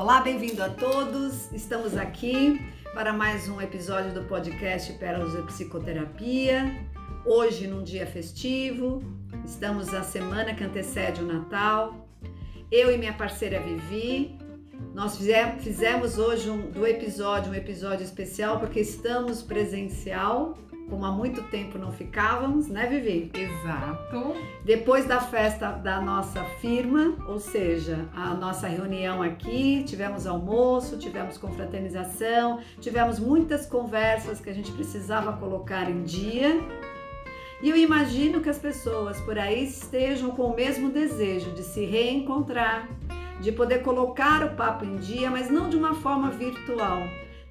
Olá, bem-vindo a todos. Estamos aqui para mais um episódio do podcast Pérolas da Psicoterapia. Hoje, num dia festivo, estamos na semana que antecede o Natal. Eu e minha parceira Vivi, nós fizemos hoje um, do episódio um episódio especial porque estamos presencial como há muito tempo não ficávamos, né, Vivi? Exato. Depois da festa da nossa firma, ou seja, a nossa reunião aqui, tivemos almoço, tivemos confraternização, tivemos muitas conversas que a gente precisava colocar em dia. E eu imagino que as pessoas por aí estejam com o mesmo desejo de se reencontrar, de poder colocar o papo em dia, mas não de uma forma virtual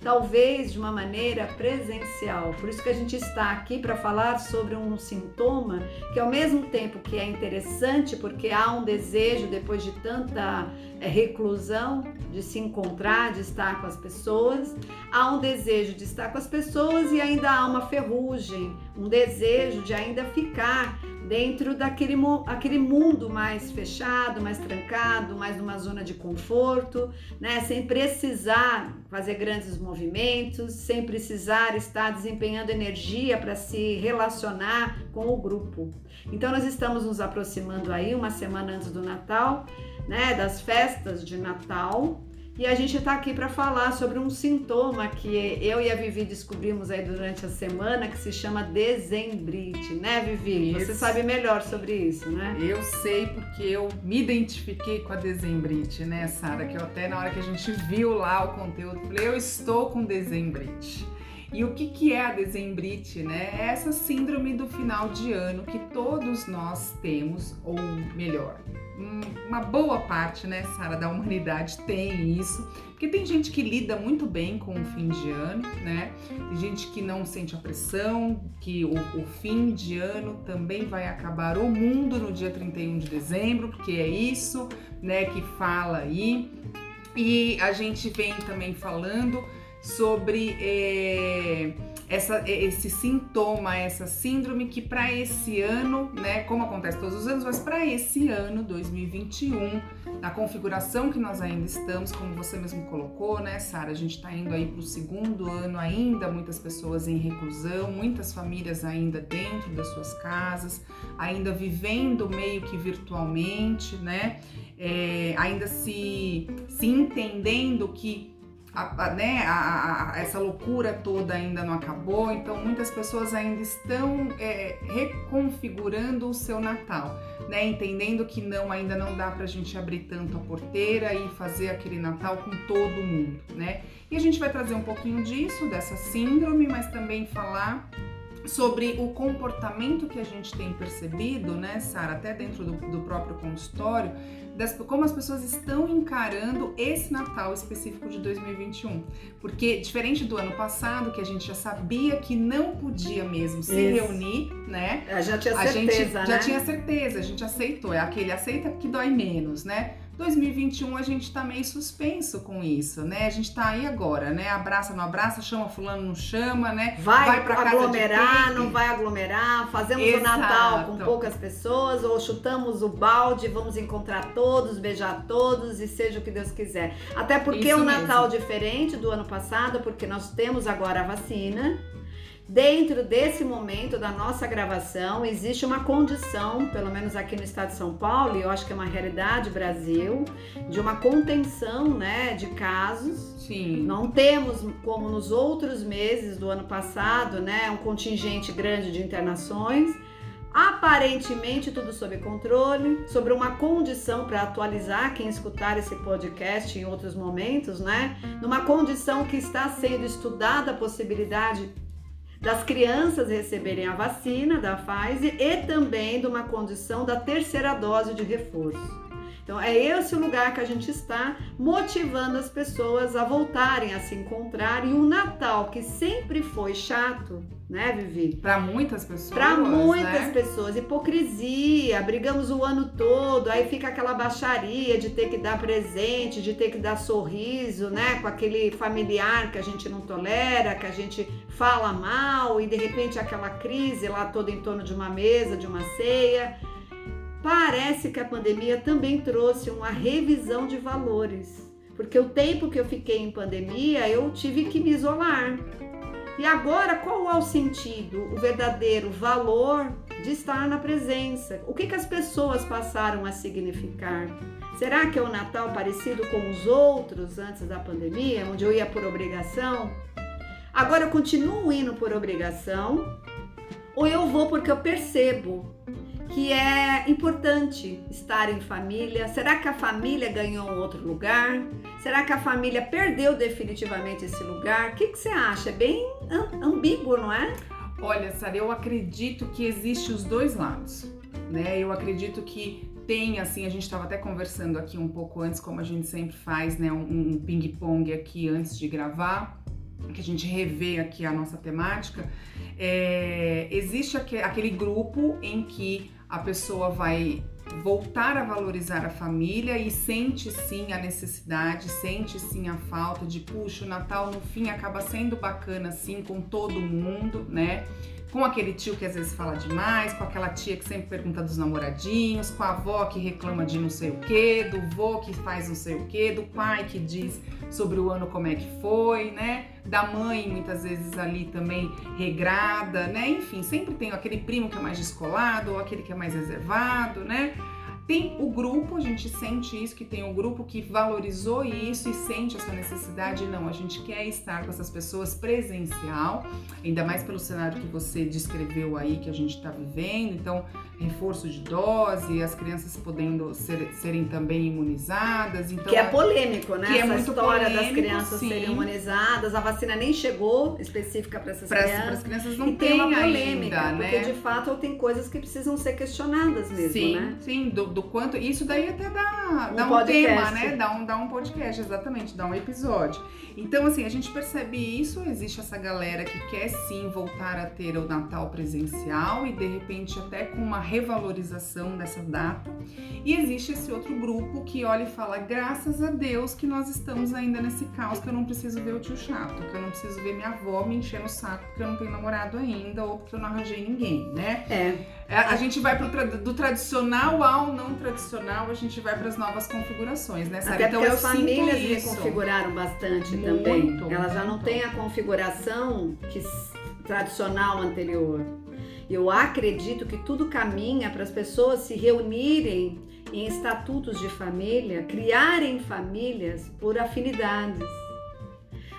talvez de uma maneira presencial. Por isso que a gente está aqui para falar sobre um sintoma que ao mesmo tempo que é interessante, porque há um desejo depois de tanta é, reclusão de se encontrar, de estar com as pessoas, há um desejo de estar com as pessoas e ainda há uma ferrugem, um desejo de ainda ficar dentro daquele aquele mundo mais fechado, mais trancado, mais numa zona de conforto, né? Sem precisar fazer grandes movimentos, sem precisar estar desempenhando energia para se relacionar com o grupo. Então nós estamos nos aproximando aí uma semana antes do Natal, né? Das festas de Natal e a gente está aqui para falar sobre um sintoma que eu e a Vivi descobrimos aí durante a semana que se chama dezembrite, né, Vivi? Isso. Você sabe melhor sobre isso, né? Eu sei porque eu me identifiquei com a dezembrite, né, Sara? Que eu até na hora que a gente viu lá o conteúdo, falei, eu estou com dezembrite. E o que, que é a dezembrite, né? É essa síndrome do final de ano que todos nós temos, ou melhor, uma boa parte, né, Sara, da humanidade tem isso. Porque tem gente que lida muito bem com o fim de ano, né? Tem gente que não sente a pressão, que o, o fim de ano também vai acabar o mundo no dia 31 de dezembro, porque é isso, né, que fala aí. E a gente vem também falando sobre é, essa, esse sintoma, essa síndrome que para esse ano, né, como acontece todos os anos, mas para esse ano 2021, na configuração que nós ainda estamos, como você mesmo colocou, né, Sara, a gente está indo aí para o segundo ano ainda, muitas pessoas em reclusão, muitas famílias ainda dentro das suas casas, ainda vivendo meio que virtualmente, né, é, ainda se, se entendendo que a, a, né, a, essa loucura toda ainda não acabou, então muitas pessoas ainda estão é, reconfigurando o seu Natal, né, entendendo que não ainda não dá para a gente abrir tanto a porteira e fazer aquele Natal com todo mundo, né? E a gente vai trazer um pouquinho disso, dessa síndrome, mas também falar sobre o comportamento que a gente tem percebido, né, Sara, até dentro do, do próprio consultório, das, como as pessoas estão encarando esse Natal específico de 2021. Porque, diferente do ano passado, que a gente já sabia que não podia mesmo se Isso. reunir, né? Já tinha certeza, a gente né? já tinha certeza, a gente aceitou. É aquele aceita que dói menos, né? 2021 a gente tá meio suspenso com isso, né? A gente tá aí agora, né? Abraça, não abraça, chama fulano, não chama, né? Vai, vai pra aglomerar, não vai aglomerar, fazemos Exato. o Natal com poucas pessoas ou chutamos o balde, vamos encontrar todos, beijar todos e seja o que Deus quiser. Até porque isso um Natal diferente do ano passado, porque nós temos agora a vacina, Dentro desse momento da nossa gravação, existe uma condição, pelo menos aqui no estado de São Paulo, e eu acho que é uma realidade Brasil, de uma contenção né, de casos. Sim. Não temos, como nos outros meses do ano passado, né, um contingente grande de internações. Aparentemente tudo sob controle, sobre uma condição para atualizar quem escutar esse podcast em outros momentos, né? Numa condição que está sendo estudada a possibilidade das crianças receberem a vacina da Pfizer e também de uma condição da terceira dose de reforço. Então é esse o lugar que a gente está motivando as pessoas a voltarem a se encontrar e o Natal que sempre foi chato, né, Vivi? Para muitas pessoas. Para muitas né? pessoas, hipocrisia, brigamos o ano todo, aí fica aquela baixaria de ter que dar presente, de ter que dar sorriso, né, com aquele familiar que a gente não tolera, que a gente fala mal e de repente aquela crise lá toda em torno de uma mesa, de uma ceia. Parece que a pandemia também trouxe uma revisão de valores. Porque o tempo que eu fiquei em pandemia, eu tive que me isolar. E agora, qual é o sentido, o verdadeiro valor de estar na presença? O que, que as pessoas passaram a significar? Será que é o Natal parecido com os outros antes da pandemia, onde eu ia por obrigação? Agora eu continuo indo por obrigação, ou eu vou porque eu percebo que é importante estar em família. Será que a família ganhou um outro lugar? Será que a família perdeu definitivamente esse lugar? O que, que você acha? É bem ambíguo, não é? Olha, Sara, eu acredito que existe os dois lados, né? Eu acredito que tem, assim, a gente estava até conversando aqui um pouco antes, como a gente sempre faz, né? Um, um ping-pong aqui antes de gravar, que a gente revê aqui a nossa temática. É, existe aquele grupo em que a pessoa vai voltar a valorizar a família e sente sim a necessidade, sente sim a falta de, puxa, o Natal no fim acaba sendo bacana assim com todo mundo, né? com aquele tio que às vezes fala demais, com aquela tia que sempre pergunta dos namoradinhos, com a avó que reclama de não sei o que, do vô que faz não sei o que, do pai que diz sobre o ano como é que foi, né? Da mãe muitas vezes ali também regrada, né? Enfim, sempre tem aquele primo que é mais descolado ou aquele que é mais reservado, né? Tem o grupo, a gente sente isso, que tem um grupo que valorizou isso e sente essa necessidade. Não, a gente quer estar com essas pessoas presencial, ainda mais pelo cenário que você descreveu aí, que a gente está vivendo. Então, reforço de dose, as crianças podendo ser, serem também imunizadas. Então, que é polêmico, né? Que é Essa é história polêmico, das crianças sim. serem imunizadas. A vacina nem chegou específica para essas crianças. Para as crianças não e tem uma polêmica, ainda, porque né? de fato tem coisas que precisam ser questionadas mesmo, sim, né? Sim, do, do quanto. Isso daí até dá, Um dá um, podcast. tema, né? Dá um, dá um podcast, exatamente, dá um episódio. Então, assim, a gente percebe isso, existe essa galera que quer sim voltar a ter o Natal presencial e de repente até com uma revalorização dessa data. E existe esse outro grupo que olha e fala: graças a Deus que nós estamos ainda nesse caos, que eu não preciso ver o tio chato, que eu não preciso ver minha avó me enchendo o saco porque eu não tenho namorado ainda ou porque eu não arranjei ninguém, né? É. A, a gente vai pro, do tradicional ao não tradicional, a gente vai para as novas configurações, né, Sara? Até então as famílias isso. reconfiguraram bastante Muito, também. Elas já não muito. têm a configuração que tradicional anterior. Eu acredito que tudo caminha para as pessoas se reunirem em estatutos de família, criarem famílias por afinidades.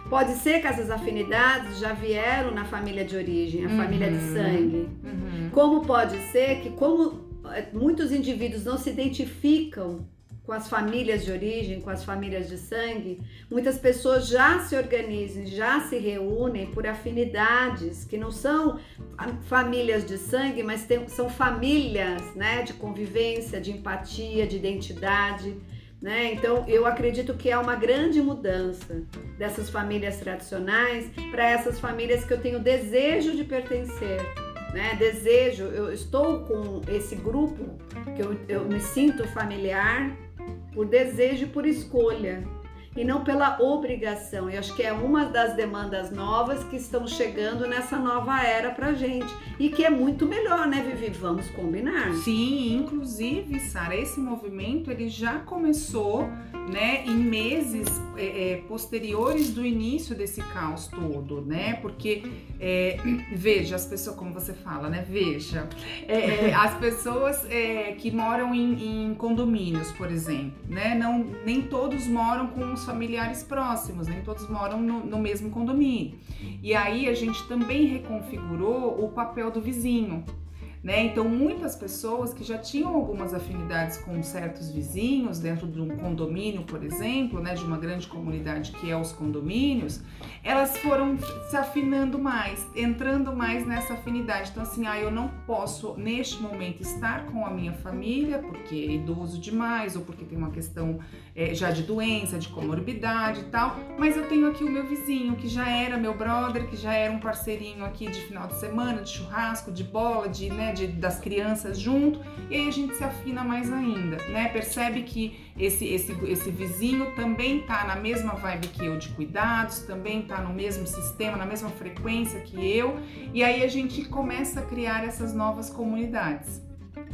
Pode ser que essas afinidades já vieram na família de origem, a família de Uhum. sangue. Uhum. Como pode ser que, como eh, muitos indivíduos não se identificam com as famílias de origem, com as famílias de sangue, muitas pessoas já se organizam, já se reúnem por afinidades que não são fa- famílias de sangue, mas tem- são famílias né, de convivência, de empatia, de identidade. Né? Então, eu acredito que é uma grande mudança dessas famílias tradicionais para essas famílias que eu tenho desejo de pertencer né? Desejo, eu estou com esse grupo que eu, eu me sinto familiar por desejo e por escolha e não pela obrigação. Eu acho que é uma das demandas novas que estão chegando nessa nova era pra gente e que é muito melhor, né, Vivi? Vamos combinar. Sim, inclusive, Sara, esse movimento ele já começou, né, em meses é, é, posteriores do início desse caos todo, né? Porque é, veja as pessoas, como você fala, né? Veja é, é, as pessoas é, que moram em, em condomínios, por exemplo, né? Não, nem todos moram com os familiares próximos, nem todos moram no, no mesmo condomínio. E aí a gente também reconfigurou o papel do vizinho. Né? Então, muitas pessoas que já tinham algumas afinidades com certos vizinhos, dentro de um condomínio, por exemplo, né, de uma grande comunidade que é os condomínios, elas foram se afinando mais, entrando mais nessa afinidade. Então, assim, ah, eu não posso neste momento estar com a minha família porque é idoso demais ou porque tem uma questão é, já de doença, de comorbidade e tal, mas eu tenho aqui o meu vizinho que já era meu brother, que já era um parceirinho aqui de final de semana, de churrasco, de bola, de, né, de, das crianças junto, e aí a gente se afina mais ainda, né? Percebe que esse, esse, esse vizinho também tá na mesma vibe que eu de cuidados, também tá no mesmo sistema, na mesma frequência que eu, e aí a gente começa a criar essas novas comunidades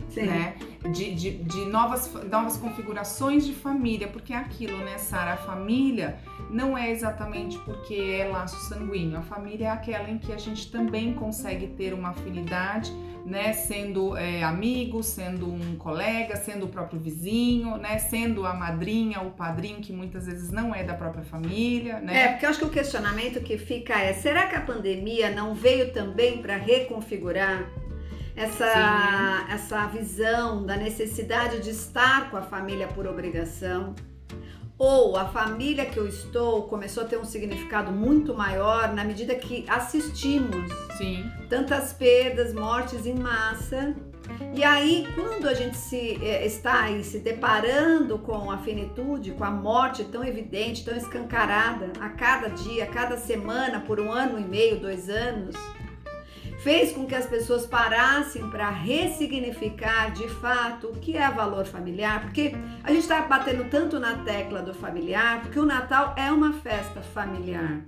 Sim. né? de, de, de, novas, novas configurações de família, porque é aquilo, né, Sara? A família não é exatamente porque é laço sanguíneo, a família é aquela em que a gente também consegue ter uma afinidade, né, sendo é, amigo, sendo um colega, sendo o próprio vizinho, né, sendo a madrinha, o padrinho, que muitas vezes não é da própria família, né? É, porque eu acho que o questionamento que fica é: será que a pandemia não veio também para reconfigurar essa, essa visão da necessidade de estar com a família por obrigação. Ou a família que eu estou começou a ter um significado muito maior na medida que assistimos Sim. tantas perdas, mortes em massa. E aí, quando a gente se é, está aí se deparando com a finitude, com a morte tão evidente, tão escancarada, a cada dia, a cada semana, por um ano e meio, dois anos, fez com que as pessoas parassem para ressignificar de fato o que é valor familiar, porque a gente está batendo tanto na tecla do familiar, porque o Natal é uma festa familiar.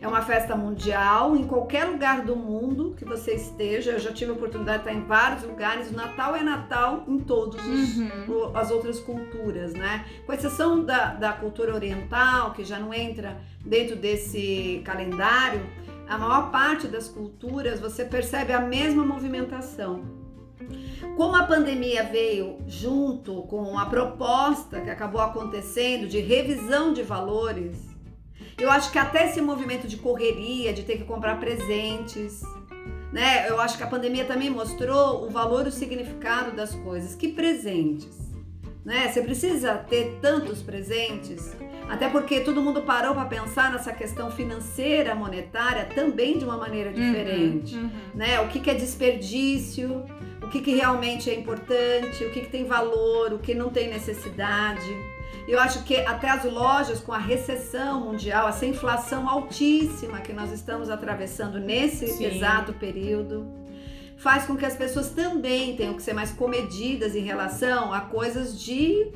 É uma festa mundial, em qualquer lugar do mundo que você esteja. Eu já tive a oportunidade de estar em vários lugares. O Natal é Natal em todas uhum. as outras culturas, né? Com exceção da, da cultura oriental, que já não entra dentro desse calendário a maior parte das culturas você percebe a mesma movimentação. Como a pandemia veio junto com a proposta que acabou acontecendo de revisão de valores, eu acho que até esse movimento de correria, de ter que comprar presentes, né? Eu acho que a pandemia também mostrou o valor o significado das coisas. Que presentes, né? Você precisa ter tantos presentes até porque todo mundo parou para pensar nessa questão financeira, monetária, também de uma maneira uhum, diferente. Uhum, uhum. Né? O que, que é desperdício, o que, que realmente é importante, o que, que tem valor, o que não tem necessidade. Eu acho que até as lojas, com a recessão mundial, essa inflação altíssima que nós estamos atravessando nesse Sim. exato período, faz com que as pessoas também tenham que ser mais comedidas em relação a coisas de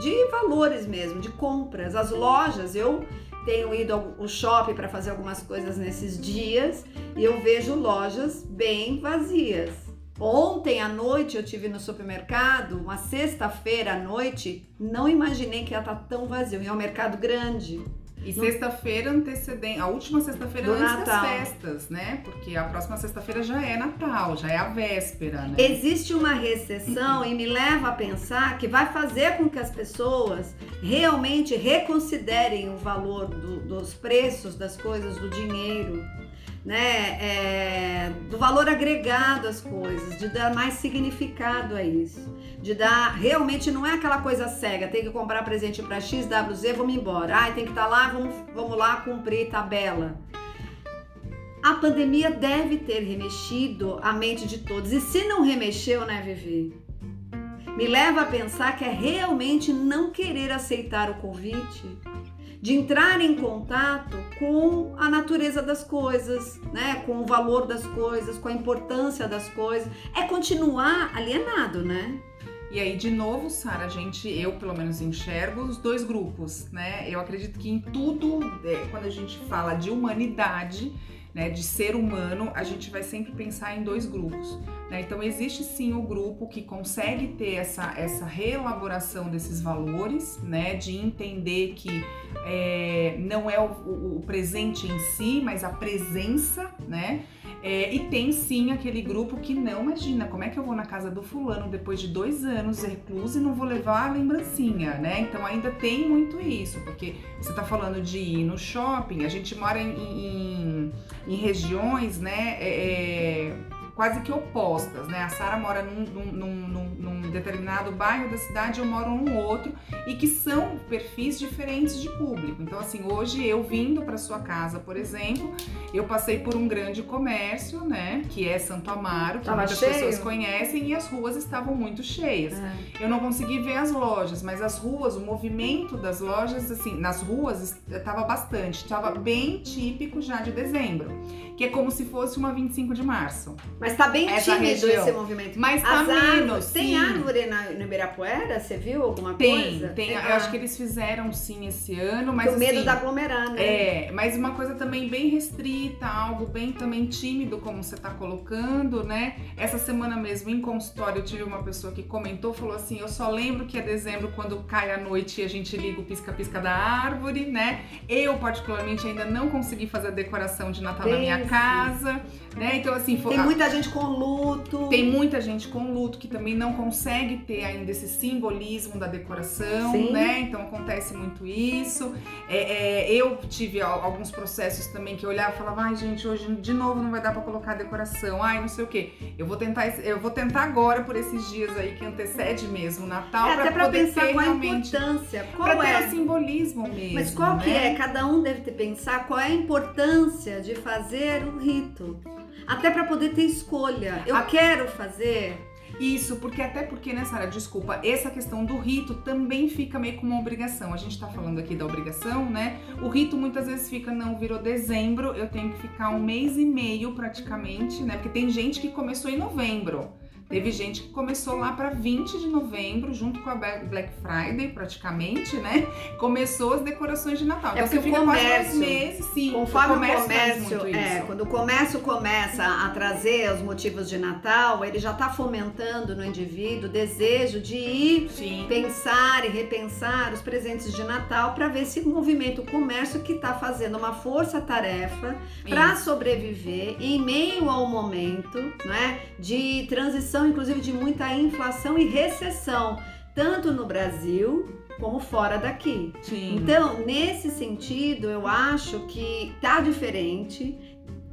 de valores mesmo, de compras. As lojas, eu tenho ido ao shopping para fazer algumas coisas nesses dias e eu vejo lojas bem vazias. Ontem à noite eu tive no supermercado, uma sexta-feira à noite, não imaginei que ia estar tá tão vazio. E é um mercado grande. E sexta-feira antecedente, a última sexta-feira antes Natal. das festas, né? Porque a próxima sexta-feira já é Natal, já é a véspera, né? Existe uma recessão e me leva a pensar que vai fazer com que as pessoas realmente reconsiderem o valor do, dos preços das coisas, do dinheiro né, é, do valor agregado às coisas, de dar mais significado a isso, de dar realmente não é aquela coisa cega, tem que comprar presente para X, W, Z, vamos embora, ai tem que estar tá lá, vamos, vamos lá cumprir tabela. A pandemia deve ter remexido a mente de todos e se não remexeu, né, Vivi? Me leva a pensar que é realmente não querer aceitar o convite de entrar em contato com a natureza das coisas, né? Com o valor das coisas, com a importância das coisas, é continuar alienado, né? E aí, de novo, Sara, a gente, eu pelo menos enxergo os dois grupos, né? Eu acredito que em tudo, é, quando a gente fala de humanidade, né, de ser humano, a gente vai sempre pensar em dois grupos. Né? Então, existe sim o grupo que consegue ter essa, essa reelaboração desses valores, né, de entender que é, não é o, o, o, presente em si, mas a presença, né? É, e tem sim aquele grupo que não imagina como é que eu vou na casa do fulano depois de dois anos recluso e não vou levar a lembrancinha, né? Então ainda tem muito isso, porque você tá falando de ir no shopping, a gente mora em, em, em regiões, né? É, é quase que opostas, né? A Sara mora num, num, num, num, determinado bairro da cidade, eu moro num outro, e que são perfis diferentes de público. Então, assim, hoje eu vindo para sua casa, por exemplo, eu passei por um grande comércio, né? Que é Santo Amaro, que Tava muitas cheio. pessoas conhecem, e as ruas estavam muito cheias. É. Eu não consegui ver as lojas, mas as ruas, o movimento das lojas, assim, nas ruas estava bastante, estava bem típico já de dezembro, que é como se fosse uma 25 de março. Mas tá bem tímido região. esse movimento. Mas tá As menos, árvores, tem árvore na, no Ibirapuera? Você viu alguma Tem, coisa? tem. Ah, Eu acho que eles fizeram sim esse ano, mas com medo assim, de aglomerar, né? É, mas uma coisa também bem restrita, algo bem também tímido, como você tá colocando, né? Essa semana mesmo, em consultório, eu tive uma pessoa que comentou, falou assim: eu só lembro que é dezembro quando cai a noite e a gente liga o pisca-pisca da árvore, né? Eu, particularmente, ainda não consegui fazer a decoração de Natal na minha casa, né? Então, assim, foi. Tem muita gente com luto. Tem muita gente com luto que também não consegue ter ainda esse simbolismo da decoração, Sim. né? Então acontece muito isso. É, é, eu tive al- alguns processos também que eu olhava e falava, ai gente, hoje de novo não vai dar pra colocar a decoração, ai não sei o quê. Eu vou tentar, eu vou tentar agora por esses dias aí que antecede mesmo o Natal É, até pra poder pensar ter qual a realmente importância. pra Qual ter é? o simbolismo mesmo. Mas qual que né? é? Cada um deve ter pensar qual é a importância de fazer um rito. Até pra poder ter escolha. Eu A- quero fazer. Isso, porque até porque, né, Sara, desculpa, essa questão do rito também fica meio como uma obrigação. A gente tá falando aqui da obrigação, né? O rito muitas vezes fica, não, virou dezembro, eu tenho que ficar um mês e meio praticamente, né? Porque tem gente que começou em novembro. Teve gente que começou lá para 20 de novembro, junto com a Black Friday, praticamente, né? Começou as decorações de Natal. É Então você o comércio- meses, sim. Conforme o comércio, muito é, isso. quando o comércio começa a trazer os motivos de Natal, ele já está fomentando no indivíduo o desejo de ir Sim. pensar e repensar os presentes de Natal para ver se movimenta o comércio que está fazendo uma força-tarefa para sobreviver em meio ao momento né, de transição, inclusive de muita inflação e recessão, tanto no Brasil como fora daqui. Sim. Então, nesse sentido, eu acho que tá diferente,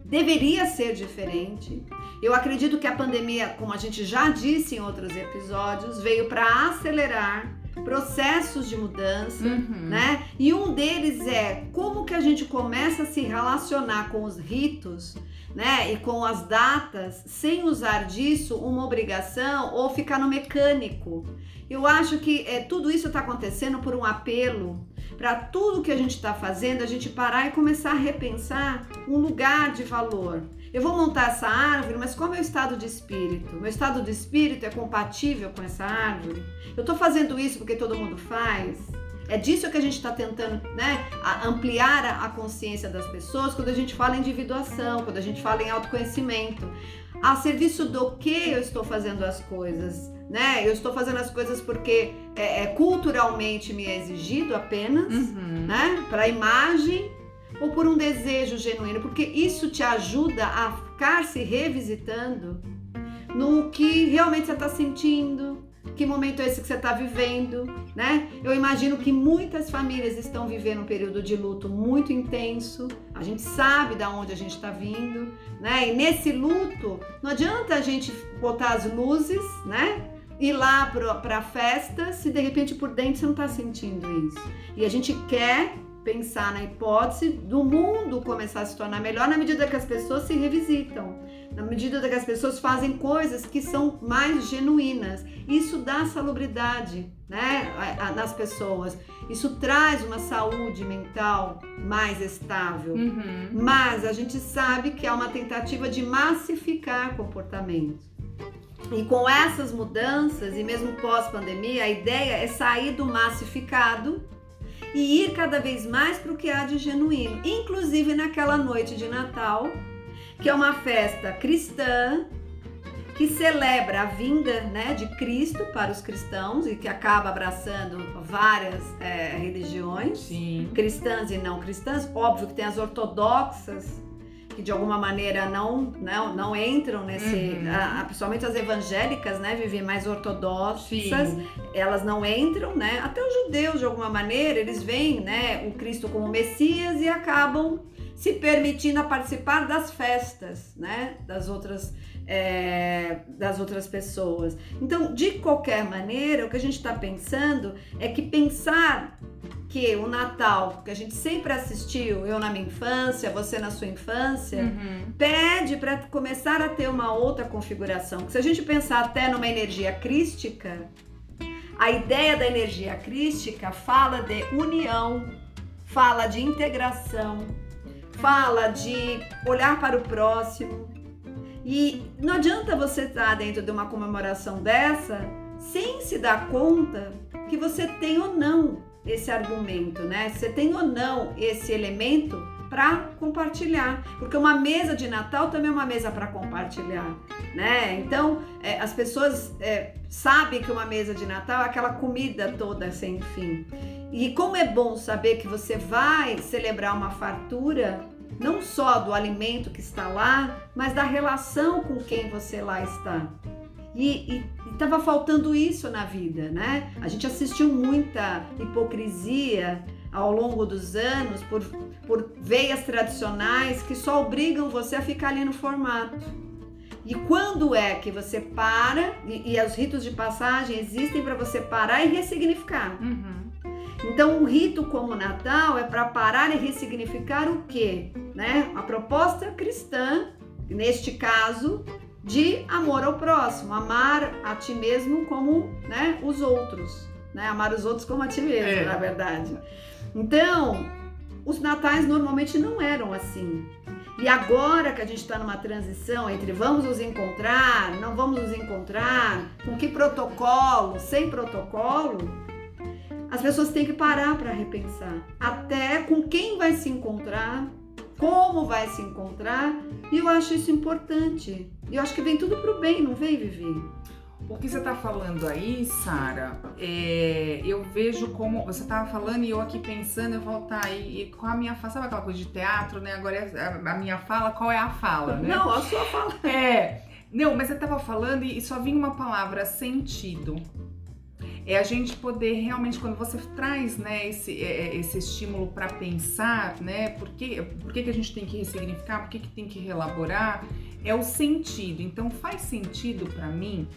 deveria ser diferente. Eu acredito que a pandemia, como a gente já disse em outros episódios, veio para acelerar processos de mudança, Uhum. né? E um deles é como que a gente começa a se relacionar com os ritos, né? E com as datas, sem usar disso uma obrigação ou ficar no mecânico. Eu acho que é, tudo isso está acontecendo por um apelo para tudo que a gente está fazendo, a gente parar e começar a repensar um lugar de valor. Eu vou montar essa árvore, mas qual é o meu estado de espírito? Meu estado de espírito é compatível com essa árvore? Eu estou fazendo isso porque todo mundo faz? É disso que a gente está tentando né, ampliar a, a consciência das pessoas quando a gente fala em individuação, quando a gente fala em autoconhecimento. A serviço do que eu estou fazendo as coisas? Né? Eu estou fazendo as coisas porque é, é culturalmente me é exigido apenas, Uhum. né? Para a imagem ou por um desejo genuíno, porque isso te ajuda a ficar se revisitando no que realmente você está sentindo, que momento é esse que você está vivendo, né? Eu imagino que muitas famílias estão vivendo um período de luto muito intenso. A gente sabe da onde a gente está vindo, né? E nesse luto, não adianta a gente botar as luzes, né? Ir lá para a festa se de repente por dentro você não está sentindo isso. E a gente quer pensar na hipótese do mundo começar a se tornar melhor na medida que as pessoas se revisitam, na medida que as pessoas fazem coisas que são mais genuínas. Isso dá salubridade né, nas pessoas. Isso traz uma saúde mental mais estável. Uhum. Mas a gente sabe que é uma tentativa de massificar comportamentos. E com essas mudanças, e mesmo pós-pandemia, a ideia é sair do massificado e ir cada vez mais para o que há de genuíno, inclusive naquela noite de Natal, que é uma festa cristã que celebra a vinda né, de Cristo para os cristãos e que acaba abraçando várias eh, religiões Sim. cristãs e não cristãs. Óbvio que tem as ortodoxas que de alguma maneira não não, não entram nesse, Uhum. a- principalmente as evangélicas, né, vivem mais ortodoxas, Sim. elas não entram, né? Até os judeus de alguma maneira eles veem, né, o Cristo como Messias e acabam se permitindo a participar das festas, né, das outras é, das outras pessoas. Então, de qualquer maneira, o que a gente está pensando é que pensar que o Natal, que a gente sempre assistiu, eu na minha infância, você na sua infância, Uhum. pede para começar a ter uma outra configuração. Que se a gente pensar até numa energia crística, a ideia da energia crística fala de união, fala de integração, fala de olhar para o próximo. E não adianta você estar dentro de uma comemoração dessa sem se dar conta que você tem ou não esse argumento, né? Você tem ou não esse elemento para compartilhar, porque uma mesa de Natal também é uma mesa para compartilhar, né? Então é, as pessoas é, sabem que uma mesa de Natal é aquela comida toda sem fim. E como é bom saber que você vai celebrar uma fartura, não só do alimento que está lá, mas da relação com quem você lá está. E estava faltando isso na vida, né? A gente assistiu muita hipocrisia ao longo dos anos por, por veias tradicionais que só obrigam você a ficar ali no formato. E quando é que você para, e, e os ritos de passagem existem para você parar e ressignificar. Uhum. Então, um rito como o Natal é para parar e ressignificar o quê? Né? A proposta cristã, neste caso, de amor ao próximo, amar a ti mesmo como né, os outros, né? Amar os outros como a ti mesmo, é. na verdade. Então, os natais normalmente não eram assim. E agora que a gente está numa transição entre vamos nos encontrar, não vamos nos encontrar, com que protocolo, sem protocolo, as pessoas têm que parar para repensar. Até com quem vai se encontrar, como vai se encontrar, e eu acho isso importante. E eu acho que vem tudo pro bem, não vem, Vivi? O que você está falando aí, Sara, é, eu vejo como. Você estava falando e eu aqui pensando, eu falo, tá, e, e qual a minha fala? Sabe aquela coisa de teatro, né? Agora é a, a, minha fala, qual é a fala, né? Não, a sua fala. É. Não, mas você estava falando e só vinha uma palavra, sentido é a gente poder realmente, quando você traz né, esse, é, é esse estímulo para pensar, né, por, que, por que, que a gente tem que ressignificar, por que, que tem que relaborar, é o sentido. Então faz sentido para mim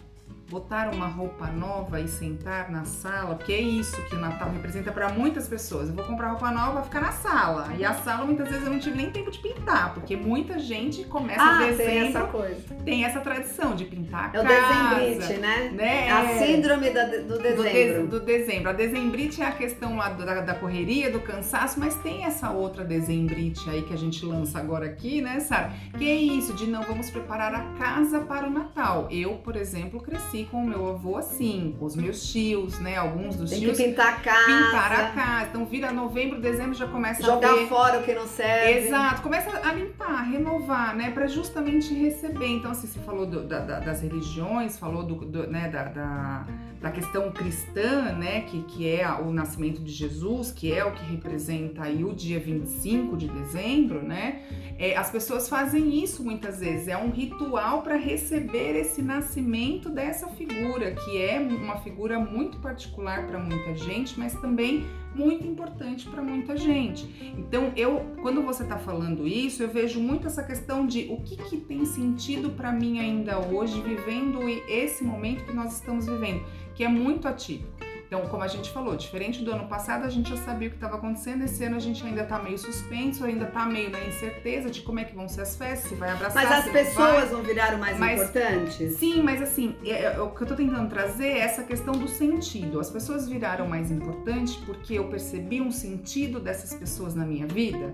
botar uma roupa nova e sentar na sala, porque é isso que o Natal representa para muitas pessoas. Eu vou comprar roupa nova, ficar na sala. E a sala muitas vezes eu não tive nem tempo de pintar, porque muita gente começa ah, a dezembro. Tem essa coisa. Tem essa tradição de pintar é. É o dezembrite, né? né? A síndrome da, do dezembro. Do, de, do, dezembro. A dezembrite é a questão lá da, da correria, do cansaço, mas tem essa outra dezembrite aí que a gente lança agora aqui, né, Sara? Que é isso, de não vamos preparar a casa para o Natal. Eu, por exemplo, cresci com o meu avô assim, com os meus tios, né? Alguns dos Tem tios. Tem que pintar a casa. Pintar a casa. Então vira novembro, dezembro já começa Jogar a Jogar fora o que não serve. Exato. Começa a limpar, renovar, né? Para justamente receber. Então, assim, você falou do, da, das religiões, falou do, do né, da, da, da, questão cristã, né? Que, que é o nascimento de Jesus, que é o que representa aí o dia 25 de dezembro, né? É, as pessoas fazem isso muitas vezes. É um ritual para receber esse nascimento dessa essa figura, que é uma figura muito particular para muita gente, mas também muito importante para muita gente. Então, eu, quando você está falando isso, eu vejo muito essa questão de o que, que tem sentido para mim ainda hoje, vivendo esse momento que nós estamos vivendo, que é muito atípico. Então, como a gente falou, diferente do ano passado, a gente já sabia o que estava acontecendo. Esse ano a gente ainda está meio suspenso, ainda está meio na incerteza de como é que vão ser as festas, se vai abraçar. Mas as pessoas não viraram mais mas, importantes? Sim, mas assim, é, é, o que eu estou tentando trazer é essa questão do sentido. As pessoas viraram mais importantes porque eu percebi um sentido dessas pessoas na minha vida.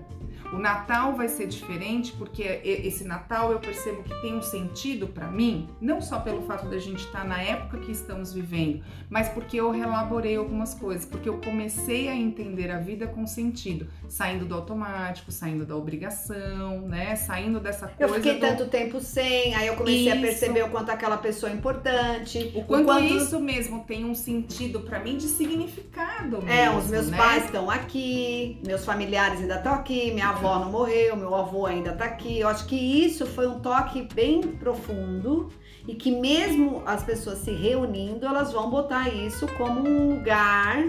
O Natal vai ser diferente porque esse Natal eu percebo que tem um sentido para mim, não só pelo fato da gente estar tá na época que estamos vivendo, mas porque eu elaborei algumas coisas, porque eu comecei a entender a vida com sentido, saindo do automático, saindo da obrigação, né? Saindo dessa coisa. Eu fiquei do... tanto tempo sem, aí eu comecei isso. a perceber o quanto aquela pessoa é importante. O quanto, o quanto... isso mesmo tem um sentido para mim de significado. É, mesmo, os meus né? pais estão aqui, meus familiares ainda estão aqui, minha avó avó não morreu, meu avô ainda tá aqui. Eu acho que isso foi um toque bem profundo e que mesmo as pessoas se reunindo, elas vão botar isso como um lugar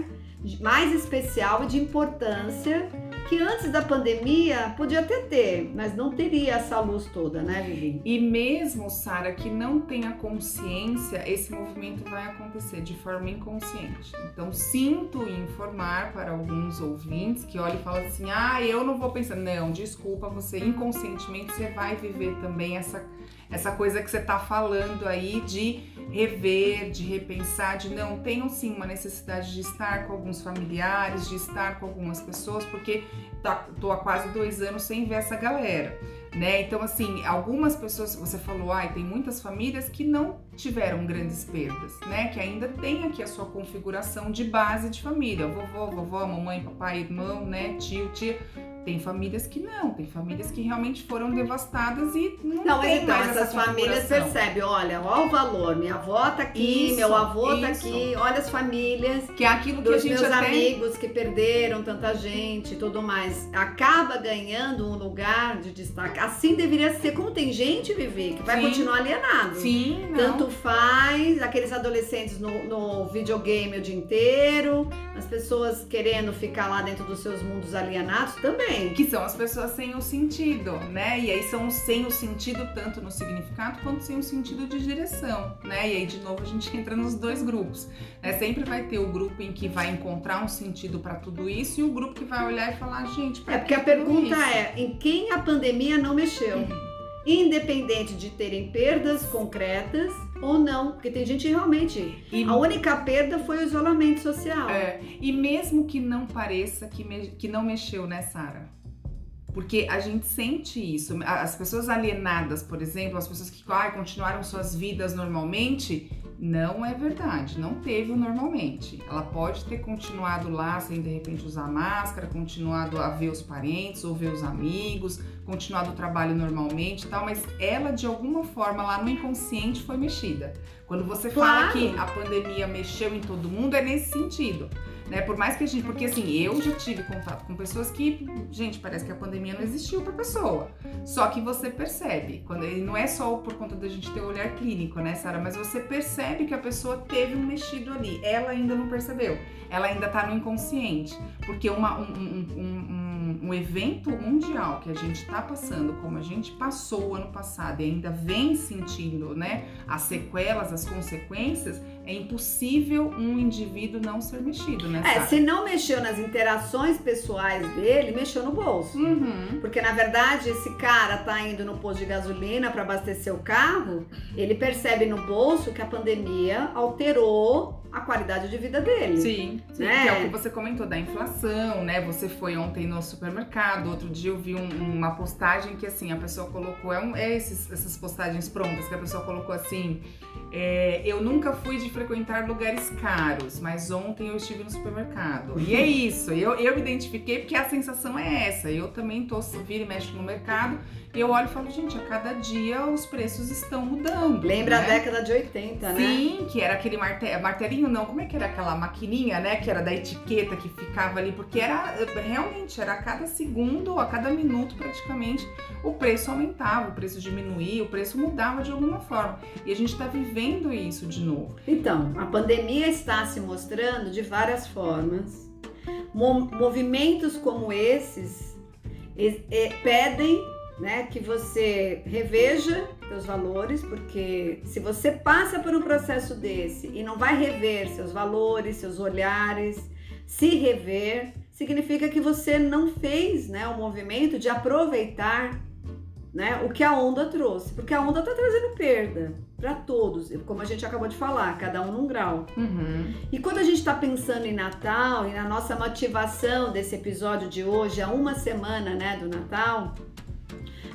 mais especial e de importância que antes da pandemia podia até ter, mas não teria essa luz toda, né, Vivi? E mesmo, Sara, que não tenha consciência, esse movimento vai acontecer de forma inconsciente. Então, sinto informar para alguns ouvintes que olham e falam assim: ah, eu não vou pensar. Não, desculpa, você inconscientemente você vai viver também essa essa coisa que você está falando aí de rever, de repensar, de não, tenho sim uma necessidade de estar com alguns familiares, de estar com algumas pessoas, porque tá, tô há quase dois anos sem ver essa galera. né? Então, assim, algumas pessoas, você falou, ai, tem muitas famílias que não tiveram grandes perdas, né? Que ainda tem aqui a sua configuração de base de família, vovô, vovó, mamãe, papai, irmão, né, tio, tia tem famílias que não, tem famílias que realmente foram devastadas e não, não tem então, mais essas famílias percebem, olha, olha o valor, minha avó tá aqui, isso, meu avô tá isso. tá aqui, olha as famílias. Que é aquilo que a gente meus até... amigos que perderam tanta gente e tudo mais. Acaba ganhando um lugar de destaque. Assim deveria ser. Como tem gente, Vivi, que vai Sim. continuar alienado. Sim. Não. Tanto faz, aqueles adolescentes no, no videogame o dia inteiro, as pessoas querendo ficar lá dentro dos seus mundos alienados também. Que são as pessoas sem o sentido, né? E aí são sem o sentido tanto no significado quanto sem o sentido de direção, né? E aí de novo a gente entra nos dois grupos. Né? Sempre vai ter o grupo em que vai encontrar um sentido para tudo isso e o grupo que vai olhar e falar, gente, é porque a pergunta isso? é em quem a pandemia não mexeu. Uhum independente de terem perdas concretas ou não, porque tem gente realmente. E, a única perda foi o isolamento social. É, e mesmo que não pareça que, me, que não mexeu, né, Sara? Porque a gente sente isso. As pessoas alienadas, por exemplo, as pessoas que ah, continuaram suas vidas normalmente, não é verdade, não teve o normalmente. Ela pode ter continuado lá sem de repente usar máscara, continuado a ver os parentes ou ver os amigos, continuado o trabalho normalmente e tal, mas ela de alguma forma lá no inconsciente foi mexida. Quando você claro. fala que a pandemia mexeu em todo mundo, é nesse sentido né? Por mais que a gente, porque assim, eu já tive contato com pessoas que, gente, parece que a pandemia não existiu para pessoa. Só que você percebe, quando ele não é só por conta da gente ter o olhar clínico, né, Sara, mas você percebe que a pessoa teve um mexido ali. Ela ainda não percebeu. Ela ainda tá no inconsciente, porque uma um, um, um um, evento mundial que a gente está passando, como a gente passou ano passado e ainda vem sentindo, né, as sequelas, as consequências, é impossível um indivíduo não ser mexido, né? É, se não mexeu nas interações pessoais dele, mexeu no bolso. Uhum. Porque na verdade esse cara tá indo no posto de gasolina para abastecer o carro, ele percebe no bolso que a pandemia alterou a qualidade de vida dele. Sim, sim né? que é o que você comentou da inflação, né? Você foi ontem no supermercado, outro dia eu vi um, uma postagem que assim, a pessoa colocou, é, um, é esses, essas postagens prontas que a pessoa colocou assim, é, eu nunca fui de frequentar lugares caros, mas ontem eu estive no supermercado. E é isso, eu, eu me identifiquei porque a sensação é essa. Eu também tô vira e mexe no mercado e eu olho e falo, gente, a cada dia os preços estão mudando. Lembra né? a década de 80, né? Sim, que era aquele marte... martelinho, não, como é que era aquela maquininha, né? Que era da etiqueta que ficava ali, porque era realmente, era a cada segundo, a cada minuto praticamente, o preço aumentava, o preço diminuía, o preço mudava de alguma forma. E a gente está vivendo isso de novo. Então, a pandemia está se mostrando de várias formas. Movimentos como esses pedem né, que você reveja seus valores, porque se você passa por um processo desse e não vai rever seus valores, seus olhares, se rever, significa que você não fez, né, o movimento de aproveitar, né, o que a onda trouxe, porque a onda está trazendo perda para todos, como a gente acabou de falar, cada um num grau. Uhum. E quando a gente está pensando em Natal e na nossa motivação desse episódio de hoje, há uma semana, né, do Natal,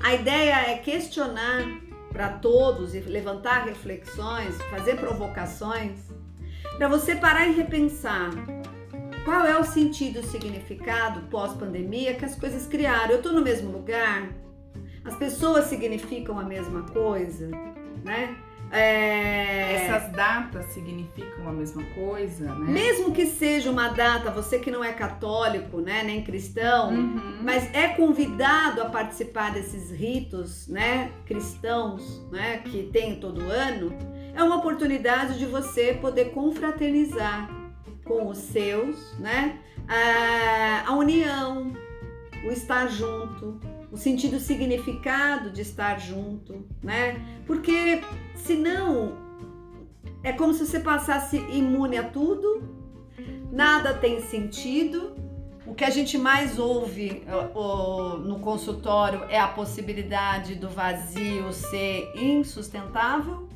a ideia é questionar para todos e levantar reflexões, fazer provocações, para você parar e repensar qual é o sentido o significado pós-pandemia que as coisas criaram. Eu estou no mesmo lugar? As pessoas significam a mesma coisa, né? É... Datas significam a mesma coisa, né? Mesmo que seja uma data, você que não é católico, né, nem cristão, uhum. mas é convidado a participar desses ritos, né, cristãos, né, que tem todo ano, é uma oportunidade de você poder confraternizar com os seus, né, a, a união, o estar junto, o sentido significado de estar junto, né? Porque senão é como se você passasse imune a tudo, nada tem sentido. O que a gente mais ouve no consultório é a possibilidade do vazio ser insustentável.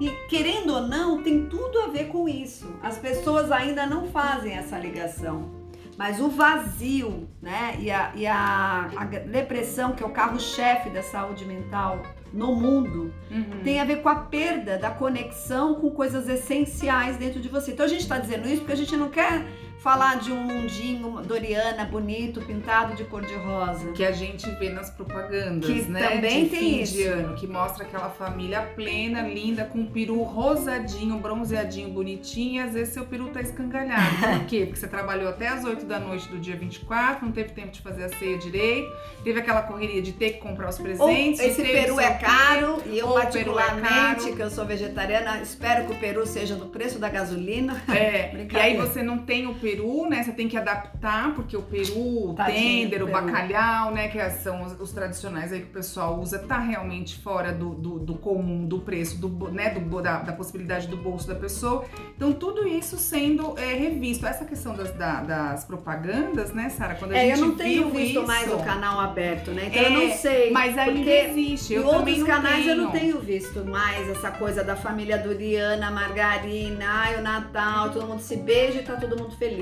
E querendo ou não, tem tudo a ver com isso. As pessoas ainda não fazem essa ligação. Mas o vazio, né, e a, e a, a depressão, que é o carro-chefe da saúde mental no mundo, Uhum. tem a ver com a perda da conexão com coisas essenciais dentro de você. Então a gente está dizendo isso porque a gente não quer falar de um mundinho Doriana bonito, pintado de cor de rosa. Que a gente vê nas propagandas, Que né? também de tem isso. de ano, que mostra aquela família plena, linda, com um peru rosadinho, bronzeadinho, bonitinho, e às vezes seu peru tá escangalhado. Por quê? Porque você trabalhou até as 8 da noite do dia 24, não teve tempo de fazer a ceia direito, teve aquela correria de ter que comprar os Ou presentes. esse teve peru é caro e eu ou o é particularmente, caro. que eu sou vegetariana, espero que o peru seja do preço da gasolina. É, e aí você não tem o peru, né? Você tem que adaptar, porque o peru, o Tadinho tender, o peru. bacalhau, né? Que são os, os tradicionais aí que o pessoal usa, tá realmente fora do, do, do comum, do preço, do, né? Do, da, da possibilidade do bolso da pessoa. Então, tudo isso sendo é, revisto. Essa questão das, da- das propagandas, né, Sara? Quando a É, eu gente não tenho visto isso, mais o canal aberto, né? Então É, eu não sei. Mas ainda existe. Em Eu outros também não canais tenho. eu não tenho visto mais essa coisa da família Doriana, Margarina, ai, o Natal, todo mundo se beija e tá todo mundo feliz.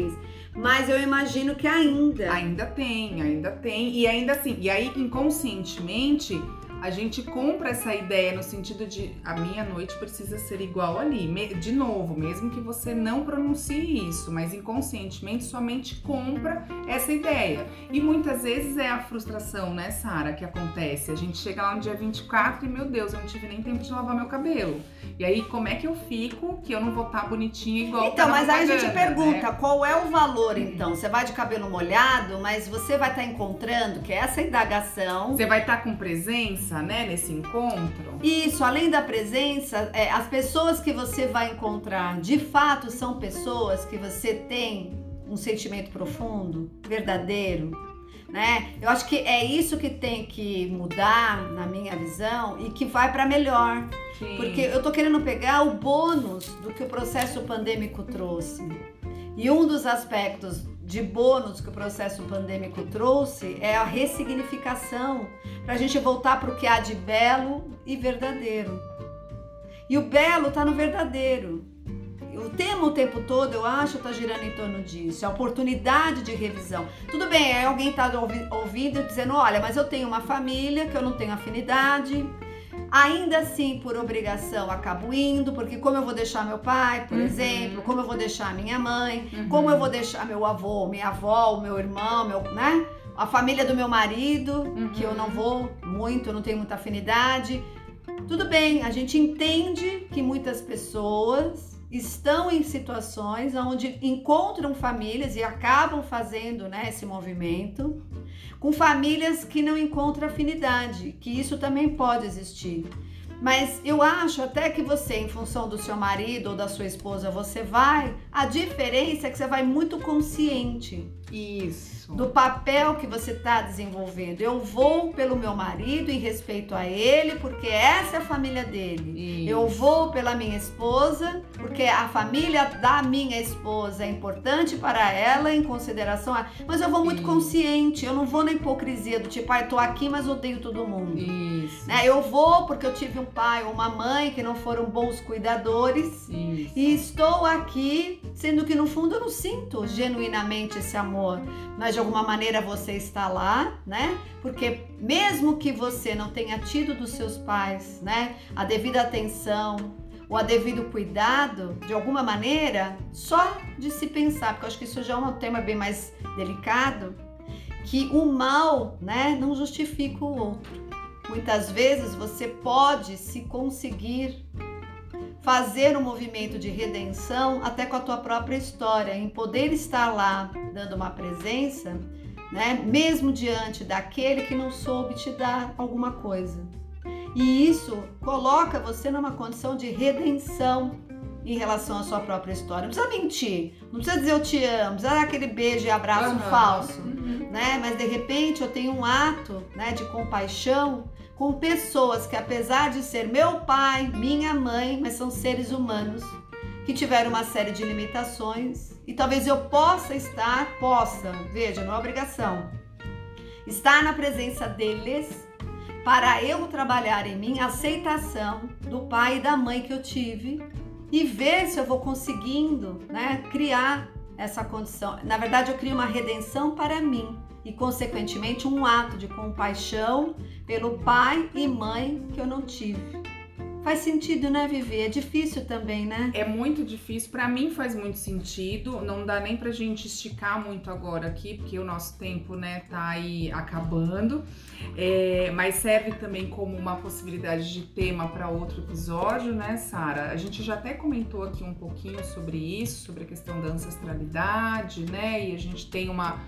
Mas eu imagino que ainda. Ainda tem, ainda tem. E ainda assim, e aí inconscientemente a gente compra essa ideia no sentido de a minha noite precisa ser igual ali. De novo, mesmo que você não pronuncie isso, mas inconscientemente sua mente compra essa ideia. E muitas vezes é a frustração, né, Sara, que acontece. A gente chega lá no dia 24 e, meu Deus, eu não tive nem tempo de lavar meu cabelo. E aí, como é que eu fico que eu não vou estar bonitinha igual tá Então, mas aí a gente pergunta né? qual é o valor então? Você vai de cabelo molhado, mas você vai estar encontrando que essa indagação. Você vai estar com presença, né, nesse encontro? Isso, além da presença, é, as pessoas que você vai encontrar de fato são pessoas que você tem um sentimento profundo, verdadeiro, né? Eu acho que é isso que tem que mudar na minha visão e que vai para melhor. Sim. Porque eu tô querendo pegar o bônus do que o processo pandêmico trouxe. E um dos aspectos de bônus que o processo pandêmico trouxe é a ressignificação, para a gente voltar para o que há de belo e verdadeiro. E o belo está no verdadeiro. O tema o tempo todo, eu acho, está girando em torno disso. A oportunidade de revisão. Tudo bem, aí alguém está ouvindo e dizendo: olha, mas eu tenho uma família que eu não tenho afinidade. Ainda assim, por obrigação, acabo indo, porque como eu vou deixar meu pai, por Uhum. exemplo, como eu vou deixar minha mãe, Uhum. como eu vou deixar meu avô, minha avó, meu irmão, meu, né? A família do meu marido, Uhum. que eu não vou muito, não tenho muita afinidade. Tudo bem, a gente entende que muitas pessoas estão em situações onde encontram famílias e acabam fazendo né, esse movimento com famílias que não encontram afinidade, que isso também pode existir. Mas eu acho até que você, em função do seu marido ou da sua esposa, você vai. A diferença é que você vai muito consciente Isso. do papel que você está desenvolvendo. Eu vou pelo meu marido em respeito a ele, porque essa é a família dele. Isso. Eu vou pela minha esposa, porque a família da minha esposa é importante para ela, em consideração a. Mas eu vou muito Isso. consciente, eu não vou na hipocrisia do tipo, ai, tô aqui, mas odeio todo mundo. Isso. Né? Eu vou porque eu tive um pai ou uma mãe que não foram bons cuidadores. Isso. E estou aqui, sendo que no fundo eu não sinto genuinamente esse amor, mas de alguma maneira você está lá, né? Porque mesmo que você não tenha tido dos seus pais, né, a devida atenção ou a devido cuidado, de alguma maneira, só de se pensar, porque eu acho que isso já é um tema bem mais delicado, que o mal, né, não justifica o outro. Muitas vezes você pode se conseguir fazer um movimento de redenção até com a tua própria história, em poder estar lá dando uma presença, né, mesmo diante daquele que não soube te dar alguma coisa. E isso coloca você numa condição de redenção em relação à sua própria história. Não precisa mentir, não precisa dizer eu te amo, não precisa dar aquele beijo e abraço Aham. falso Uhum. né? Mas de repente eu tenho um ato, né, de compaixão com pessoas que apesar de ser meu pai, minha mãe, mas são seres humanos que tiveram uma série de limitações e talvez eu possa estar, possa, veja, não é obrigação, estar na presença deles para eu trabalhar em mim a aceitação do pai e da mãe que eu tive e ver se eu vou conseguindo, né, criar essa condição. Na verdade, eu crio uma redenção para mim e, consequentemente, um ato de compaixão pelo pai e mãe que eu não tive. Faz sentido, né, Vivi? É difícil também, né? É muito difícil. Para mim faz muito sentido. Não dá nem pra gente esticar muito agora aqui, porque o nosso tempo, né, tá aí acabando. É, mas serve também como uma possibilidade de tema para outro episódio, né, Sara? A gente já até comentou aqui um pouquinho sobre isso, sobre a questão da ancestralidade, né? E a gente tem uma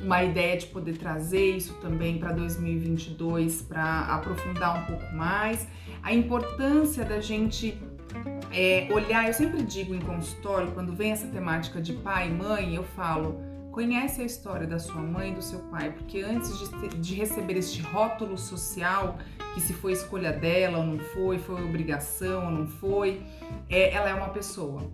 uma ideia de poder trazer isso também para 2022 para aprofundar um pouco mais a importância da gente é, olhar. Eu sempre digo em consultório, quando vem essa temática de pai e mãe, eu falo. Conhece a história da sua mãe e do seu pai, porque antes de, de receber este rótulo social, que se foi escolha dela ou não foi, foi obrigação ou não foi, é, ela é uma pessoa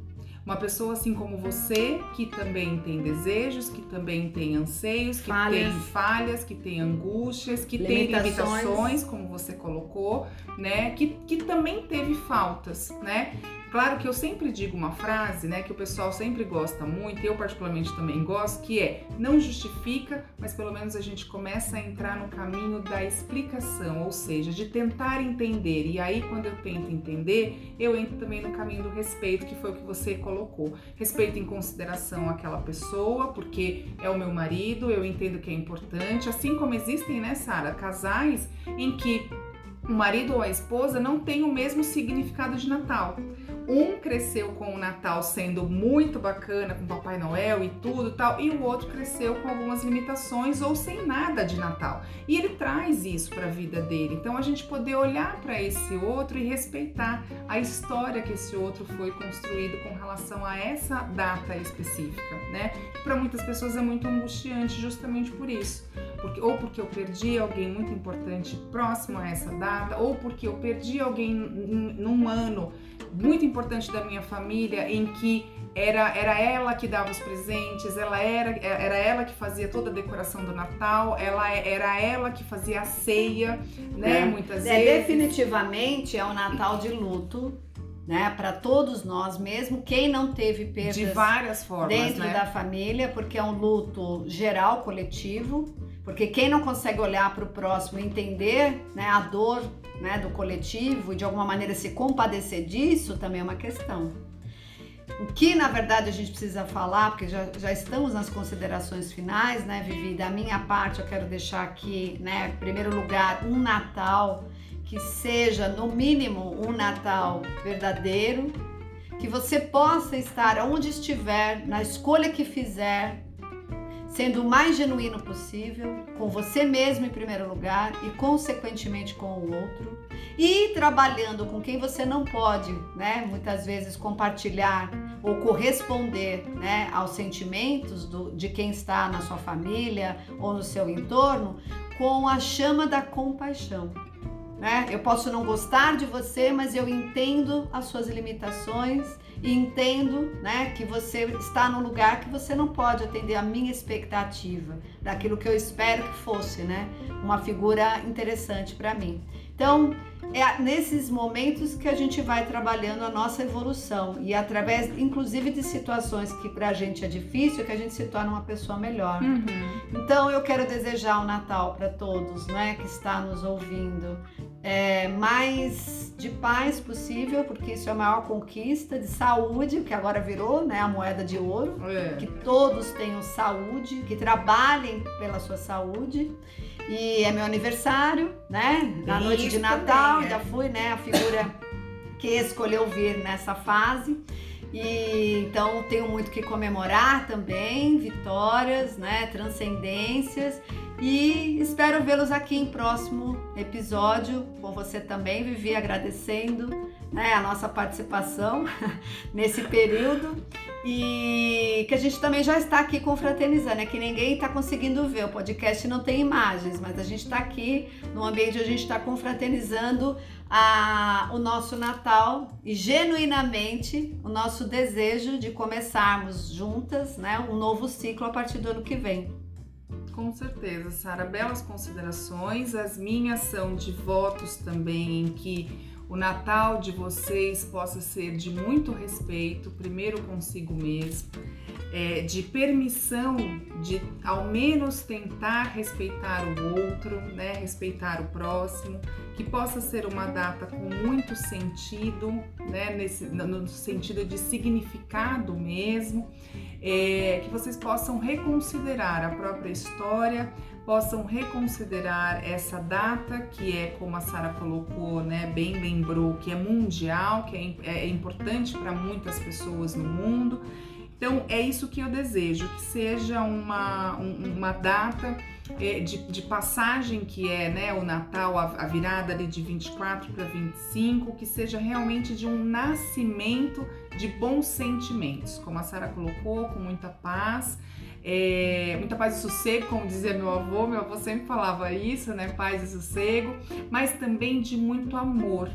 uma pessoa assim como você, que também tem desejos, que também tem anseios, que falhas. tem falhas, que tem angústias, que limitações. tem limitações, como você colocou, né? Que, que também teve faltas, né? Claro que eu sempre digo uma frase, né, que o pessoal sempre gosta muito, eu particularmente também gosto, que é não justifica, mas pelo menos a gente começa a entrar no caminho da explicação, ou seja, de tentar entender. E aí quando eu tento entender, eu entro também no caminho do respeito, que foi o que você colocou. Respeito em consideração aquela pessoa, porque é o meu marido, eu entendo que é importante, assim como existem, né, Sara, casais em que o marido ou a esposa não tem o mesmo significado de Natal. Um cresceu com o Natal sendo muito bacana, com Papai Noel e tudo tal, e o outro cresceu com algumas limitações ou sem nada de Natal. E ele traz isso para a vida dele. Então a gente poder olhar para esse outro e respeitar a história que esse outro foi construído com relação a essa data específica, né? Para muitas pessoas é muito angustiante justamente por isso. Porque, ou porque eu perdi alguém muito importante próximo a essa data, ou porque eu perdi alguém num ano muito importante da minha família em que era, era ela que dava os presentes, ela era, era ela que fazia toda a decoração do Natal, ela era ela que fazia a ceia, né? É, Muitas é, vezes. Definitivamente é um Natal de luto. Né, para todos nós, mesmo quem não teve perdas de várias formas dentro né? da família, porque é um luto geral, coletivo, porque quem não consegue olhar para o próximo e entender né, a dor né, do coletivo e de alguma maneira se compadecer disso também é uma questão. O que na verdade a gente precisa falar, porque já, já estamos nas considerações finais, né, Vivi? Da minha parte, eu quero deixar aqui, né, em primeiro lugar, um Natal que seja, no mínimo, um Natal verdadeiro, que você possa estar onde estiver, na escolha que fizer, sendo o mais genuíno possível, com você mesmo em primeiro lugar e consequentemente com o outro, e trabalhando com quem você não pode, né, muitas vezes compartilhar ou corresponder, né, aos sentimentos do, de quem está na sua família ou no seu entorno, com a chama da compaixão. Né? Eu posso não gostar de você, mas eu entendo as suas limitações e entendo né, que você está num lugar que você não pode atender a minha expectativa, daquilo que eu espero que fosse, né? Uma figura interessante para mim. Então, é nesses momentos que a gente vai trabalhando a nossa evolução e através, inclusive, de situações que para a gente é difícil, que a gente se torna uma pessoa melhor. Uhum. Então, eu quero desejar um Natal para todos, né, que está nos ouvindo, é, mais de paz possível, porque isso é a maior conquista, de saúde, que agora virou, né, a moeda de ouro, é. que todos tenham saúde, que trabalhem pela sua saúde. E é meu aniversário, né? Na noite de Natal, também, é. já fui, né? A figura que escolheu vir nessa fase. E então tenho muito que comemorar também, vitórias, né, transcendências e espero vê-los aqui em próximo episódio. Com você também, Vivi, agradecendo né, a nossa participação nesse período. E que a gente também já está aqui confraternizando, é que ninguém está conseguindo ver, o podcast não tem imagens, mas a gente está aqui no ambiente onde a gente está confraternizando a, o nosso Natal e genuinamente o nosso desejo de começarmos juntas né, um novo ciclo a partir do ano que vem. Com certeza, Sara, belas considerações. As minhas são de votos também em que o Natal de vocês possa ser de muito respeito, primeiro consigo mesmo, é, de permissão de ao menos tentar respeitar o outro, né, respeitar o próximo, que possa ser uma data com muito sentido, né, nesse, no sentido de significado mesmo, é, que vocês possam reconsiderar a própria história, possam reconsiderar essa data que é como a Sara colocou, né, bem lembrou que é mundial, que é, é importante para muitas pessoas no mundo. Então é isso que eu desejo, que seja uma, uma data de, de, passagem que é né, o Natal, a, a virada ali de 24 para 25, que seja realmente de um nascimento de bons sentimentos, como a Sara colocou, com muita paz. É, muita paz e sossego, como dizia meu avô, meu avô sempre falava isso, né? Paz e sossego, mas também de muito amor,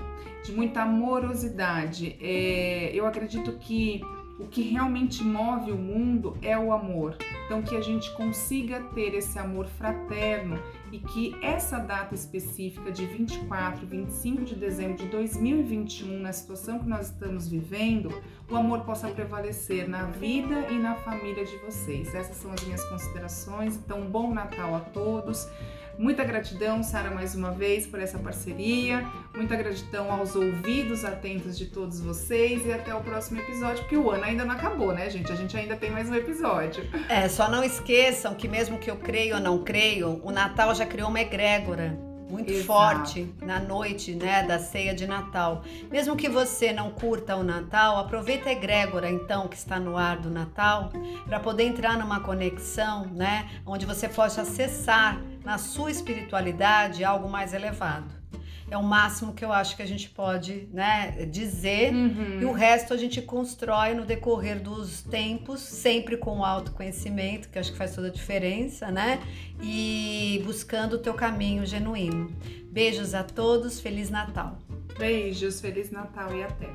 de muita amorosidade. É, eu acredito que o que realmente move o mundo é o amor. Então, que a gente consiga ter esse amor fraterno e que essa data específica de 24, 25 de dezembro de 2021, na situação que nós estamos vivendo, o amor possa prevalecer na vida e na família de vocês. Essas são as minhas considerações. Então, bom Natal a todos. Muita gratidão, Sara, mais uma vez por essa parceria. Muita gratidão aos ouvidos atentos de todos vocês e até o próximo episódio, porque o ano ainda não acabou, né, gente? A gente ainda tem mais um episódio. É, só não esqueçam que mesmo que eu creio ou não creio, o Natal já criou uma egrégora muito Exato. forte na noite, né, da ceia de Natal. Mesmo que você não curta o Natal, aproveita a egrégora então que está no ar do Natal para poder entrar numa conexão, né, onde você possa acessar na sua espiritualidade algo mais elevado é o máximo que eu acho que a gente pode né, dizer. Uhum. E o resto a gente constrói no decorrer dos tempos, sempre com o autoconhecimento, que acho que faz toda a diferença, né? E buscando o teu caminho genuíno. Beijos a todos, Feliz Natal. Beijos, Feliz Natal e até.